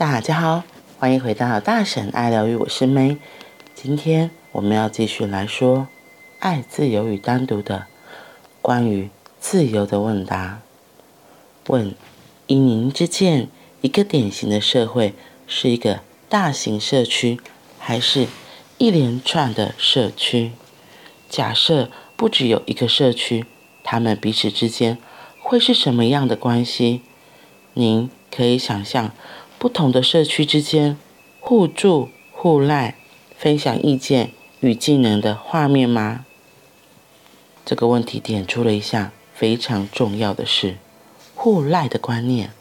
大家好，欢迎回到大婶爱疗愈，我是 May。今天我们要继续来说爱、自由与单独的关于自由的问答。问：以您之见，一个典型的社会是一个大型社区，还是一连串的社区？假设不只有一个社区，他们彼此之间会是什么样的关系？您可以想象。不同的社区之间互助互赖、分享意见与技能的画面吗？这个问题点出了一项非常重要的事：互赖的观念。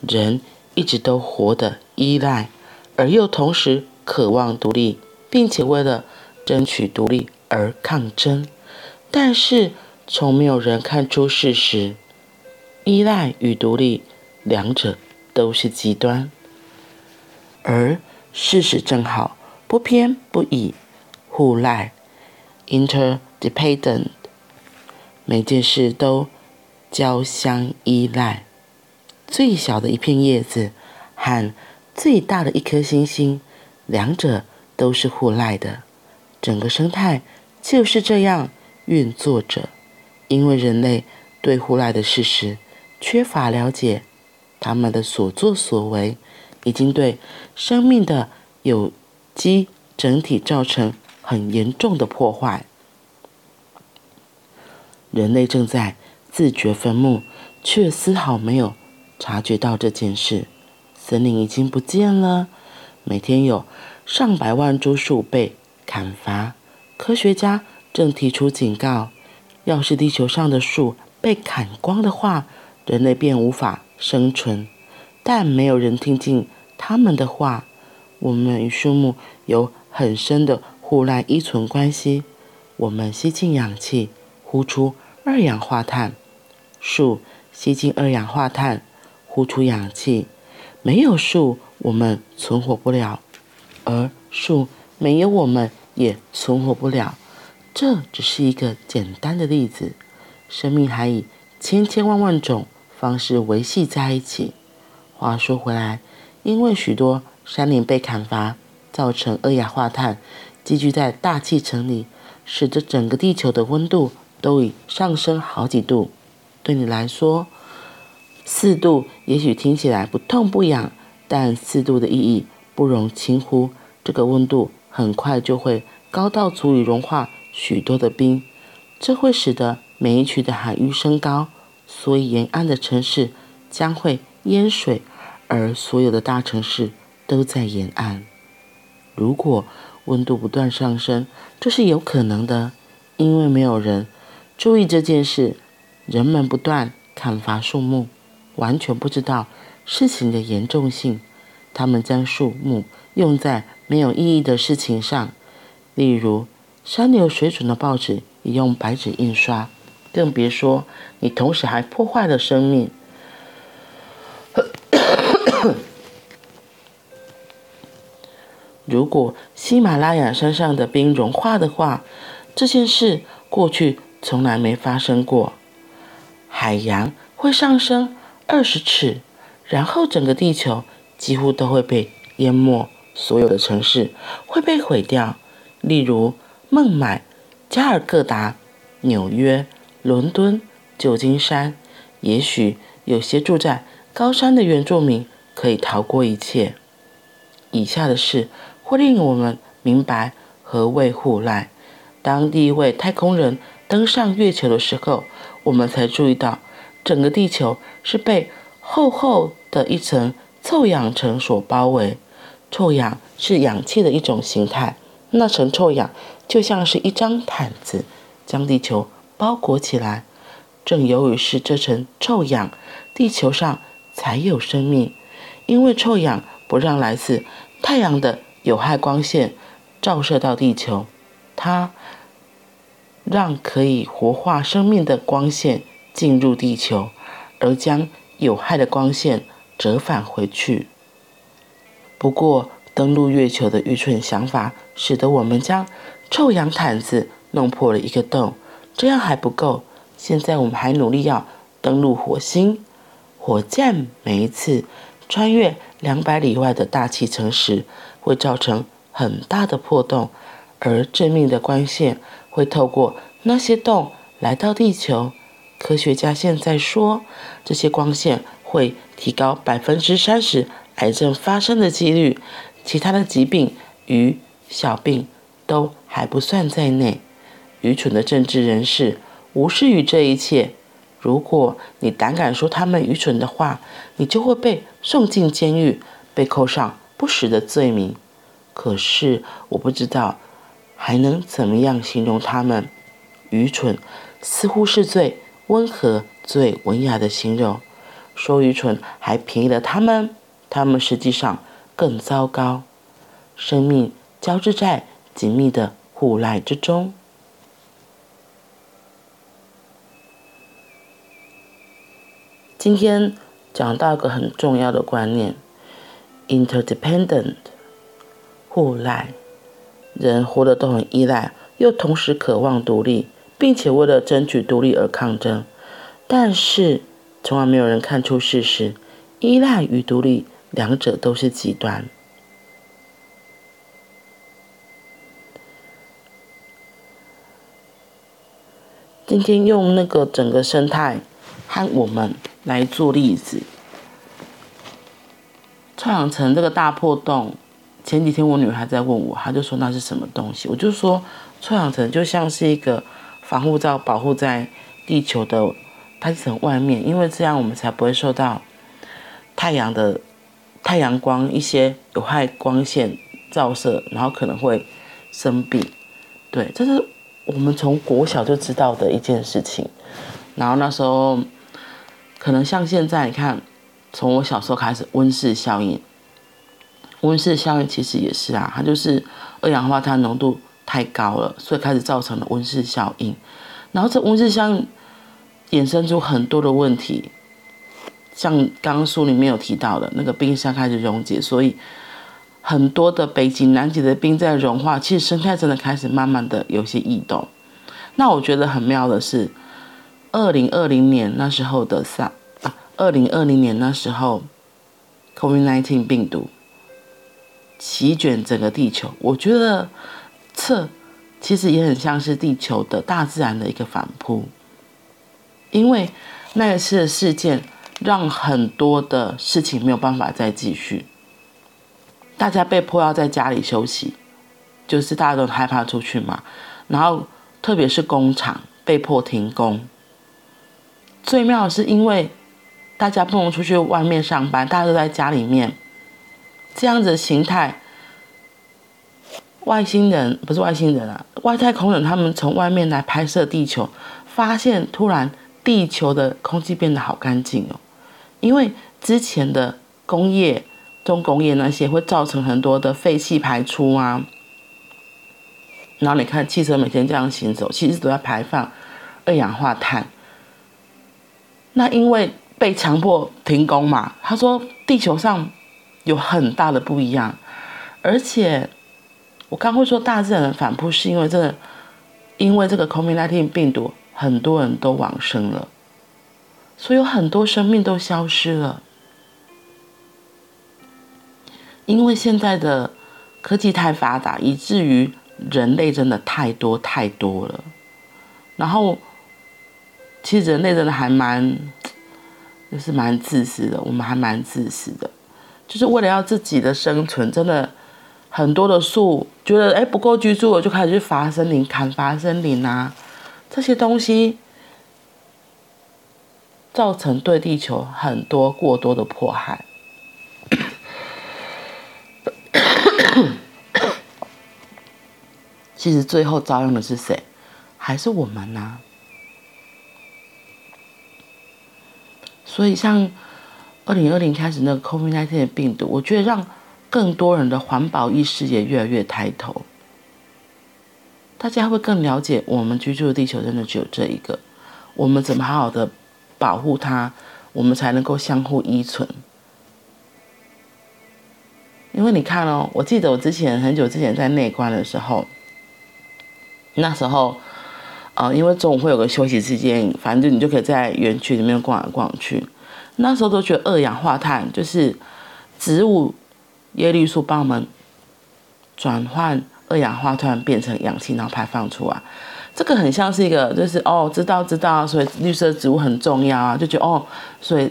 人一直都活得依赖，而又同时渴望独立，并且为了争取独立而抗争。但是，从没有人看出事实：依赖与独立两者。都是极端，而事实正好不偏不倚，互赖，interdependent，每件事都交相依赖。最小的一片叶子和最大的一颗星星，两者都是互赖的。整个生态就是这样运作着。因为人类对互赖的事实缺乏了解。他们的所作所为，已经对生命的有机整体造成很严重的破坏。人类正在自掘坟墓，却丝毫没有察觉到这件事。森林已经不见了，每天有上百万株树被砍伐。科学家正提出警告：要是地球上的树被砍光的话，人类便无法生存，但没有人听进他们的话。我们与树木有很深的互赖依存关系。我们吸进氧气，呼出二氧化碳；树吸进二氧化碳，呼出氧气。没有树，我们存活不了；而树没有我们也存活不了。这只是一个简单的例子。生命还以千千万万种方式维系在一起。话说回来，因为许多山林被砍伐，造成二氧化碳积聚在大气层里，使得整个地球的温度都已上升好几度。对你来说，四度也许听起来不痛不痒，但四度的意义不容轻忽。这个温度很快就会高到足以融化许多的冰，这会使得每一区的海域升高。所以，沿岸的城市将会淹水，而所有的大城市都在沿岸。如果温度不断上升，这是有可能的，因为没有人注意这件事。人们不断砍伐树木，完全不知道事情的严重性。他们将树木用在没有意义的事情上，例如三流水准的报纸也用白纸印刷。更别说你同时还破坏了生命。如果喜马拉雅山上的冰融化的话，这件事过去从来没发生过。海洋会上升二十尺，然后整个地球几乎都会被淹没，所有的城市会被毁掉，例如孟买、加尔各答、纽约。伦敦、旧金山，也许有些住在高山的原住民可以逃过一切。以下的事会令我们明白何谓互赖。当第一位太空人登上月球的时候，我们才注意到整个地球是被厚厚的一层臭氧层所包围。臭氧是氧气的一种形态，那层臭氧就像是一张毯子，将地球。包裹起来，正由于是这层臭氧，地球上才有生命。因为臭氧不让来自太阳的有害光线照射到地球，它让可以活化生命的光线进入地球，而将有害的光线折返回去。不过，登陆月球的愚蠢想法，使得我们将臭氧毯子弄破了一个洞。这样还不够，现在我们还努力要登陆火星。火箭每一次穿越两百里外的大气层时，会造成很大的破洞，而致命的光线会透过那些洞来到地球。科学家现在说，这些光线会提高百分之三十癌症发生的几率，其他的疾病与小病都还不算在内。愚蠢的政治人士无视于这一切。如果你胆敢说他们愚蠢的话，你就会被送进监狱，被扣上不实的罪名。可是我不知道还能怎么样形容他们。愚蠢似乎是最温和、最文雅的形容。说愚蠢还便宜了他们，他们实际上更糟糕。生命交织在紧密的互赖之中。今天讲到一个很重要的观念：interdependent，互赖。人活得都很依赖，又同时渴望独立，并且为了争取独立而抗争。但是，从来没有人看出事实：依赖与独立两者都是极端。今天用那个整个生态和我们。来做例子，臭氧层这个大破洞，前几天我女儿在问我，她就说那是什么东西？我就说臭氧层就像是一个防护罩，保护在地球的大气层外面，因为这样我们才不会受到太阳的太阳光一些有害光线照射，然后可能会生病。对，这是我们从国小就知道的一件事情。然后那时候。可能像现在，你看，从我小时候开始，温室效应，温室效应其实也是啊，它就是二氧化碳浓度太高了，所以开始造成了温室效应。然后这温室效应衍生出很多的问题，像刚刚书里面有提到的那个冰山开始溶解，所以很多的北极、南极的冰在融化，其实生态真的开始慢慢的有些异动。那我觉得很妙的是。二零二零年那时候的上啊，二零二零年那时候，COVID-19 病毒席卷整个地球，我觉得这其实也很像是地球的大自然的一个反扑，因为那一次的事件让很多的事情没有办法再继续，大家被迫要在家里休息，就是大家都害怕出去嘛，然后特别是工厂被迫停工。最妙的是，因为大家不能出去外面上班，大家都在家里面，这样子的形态，外星人不是外星人啊，外太空人他们从外面来拍摄地球，发现突然地球的空气变得好干净哦，因为之前的工业、重工业那些会造成很多的废气排出啊，然后你看汽车每天这样行走，其实都在排放二氧化碳。那因为被强迫停工嘛，他说地球上有很大的不一样，而且我刚会说大自然的反扑，是因为这个，因为这个 COVID-19 病毒，很多人都往生了，所以有很多生命都消失了。因为现在的科技太发达，以至于人类真的太多太多了，然后。其实人类真的还蛮，就是蛮自私的。我们还蛮自私的，就是为了要自己的生存，真的很多的树觉得哎不够居住了，就开始去伐森林、砍伐森林啊，这些东西造成对地球很多过多的迫害。其实最后遭殃的是谁？还是我们呢、所以，像二零二零开始那个 COVID-19 的病毒，我觉得让更多人的环保意识也越来越抬头。大家会更了解，我们居住的地球真的只有这一个，我们怎么好好的保护它，我们才能够相互依存。因为你看哦，我记得我之前很久之前在内观的时候，那时候。啊、因为中午会有个休息时间，反正你就可以在园区里面逛来逛去。那时候都觉得二氧化碳就是植物叶绿素帮我们转换二氧化碳变成氧气，然后排放出来。这个很像是一个，就是哦，知道知道，所以绿色植物很重要啊，就觉得哦，所以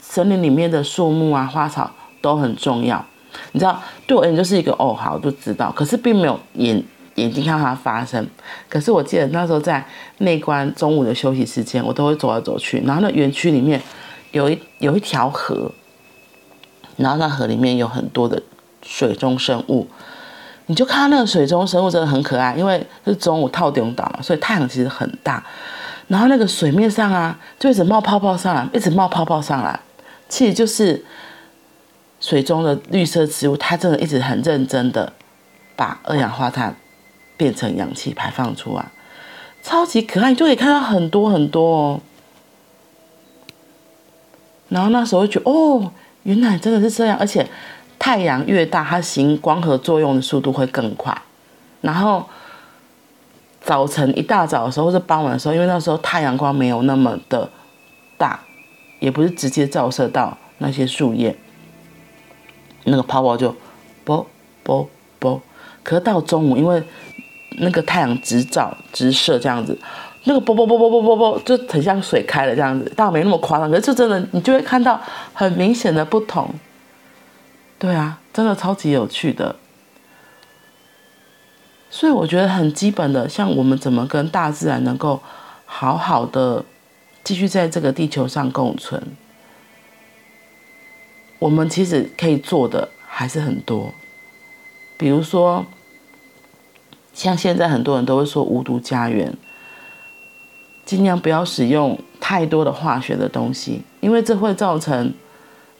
森林里面的树木啊、花草都很重要。你知道，对我而言就是一个哦，好，我就知道，可是并没有眼眼睛看它发生。可是我记得那时候在内观中午的休息时间，我都会走来走去，然后那园区里面有一有一条河，然后那河里面有很多的水中生物。你就看那个水中生物真的很可爱，因为是中午套顶岛嘛，所以太阳其实很大，然后那个水面上啊，就一直冒泡泡上来，一直冒泡泡上来，其实就是水中的绿色植物，它真的一直很认真的把二氧化碳变成氧气排放出来，超级可爱，你就可以看到很多很多哦。然后那时候就觉得哦，原来真的是这样，而且。太阳越大，它行光合作用的速度会更快。然后早晨一大早的时候，或者傍晚的时候，因为那时候太阳光没有那么的大，也不是直接照射到那些树叶，那个泡泡就啵啵啵。可是到中午，因为那个太阳直照直射这样子，那个啵啵啵啵啵啵啵，就很像水开了这样子，倒没那么夸张。可是就真的，你就会看到很明显的不同。对啊，真的超级有趣的，所以我觉得很基本的，像我们怎么跟大自然能够好好的继续在这个地球上共存，我们其实可以做的还是很多，比如说，像现在很多人都会说无毒家园，尽量不要使用太多的化学的东西，因为这会造成。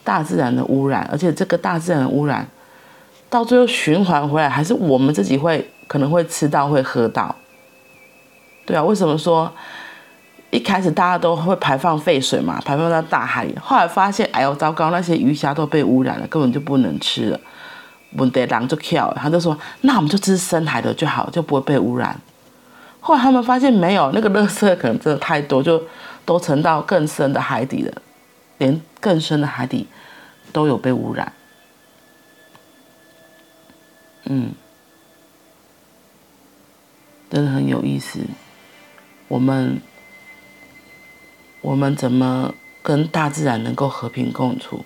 大自然的污染，而且这个大自然的污染到最后循环回来，还是我们自己会可能会吃到，会喝到。对啊，为什么说一开始大家都会排放废水嘛，排放到大海里，后来发现哎呦糟糕，那些鱼虾都被污染了，根本就不能吃了。问题人就跳，他就说那我们就吃深海的就好，就不会被污染。后来他们发现没有，那个垃圾可能真的太多，就都沉到更深的海底了。连更深的海底都有被污染，嗯，真的很有意思。我们我们怎么跟大自然能够和平共处，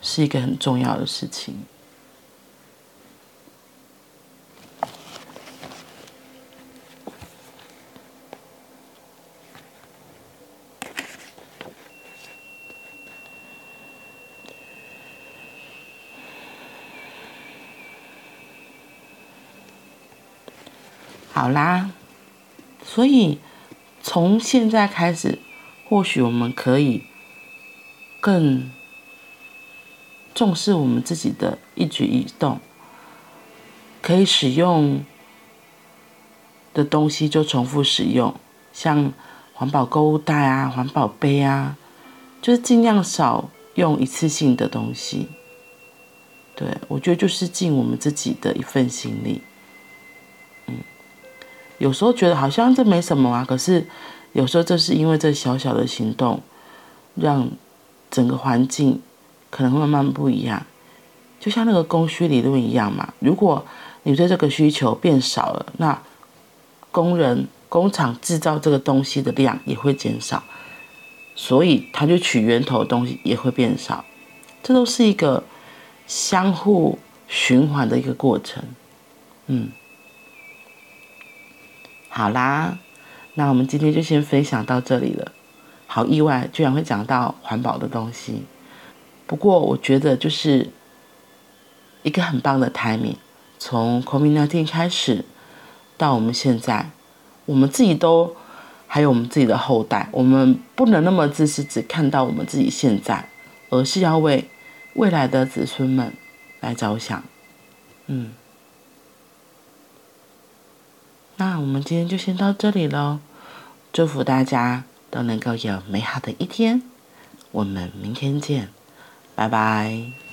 是一个很重要的事情。好啦，所以从现在开始，或许我们可以更重视我们自己的一举一动，可以使用的东西就重复使用，像环保购物袋啊、环保杯啊，就是尽量少用一次性的东西。对，我觉得就是尽我们自己的一份心力。有时候觉得好像这没什么啊，可是有时候这是因为这小小的行动，让整个环境可能会慢慢不一样。就像那个供需理论一样嘛，如果你对这个需求变少了，那工人工厂制造这个东西的量也会减少，所以他就取源头的东西也会变少。这都是一个相互循环的一个过程，嗯。好啦，那我们今天就先分享到这里了。好意外，居然会讲到环保的东西。不过我觉得就是一个很棒的 timing，从 COVID-19 开始到我们现在，我们自己都还有我们自己的后代，我们不能那么自私，只看到我们自己现在，而是要为未来的子孙们来着想。嗯。那我们今天就先到这里喽，祝福大家都能够有美好的一天，我们明天见，拜拜。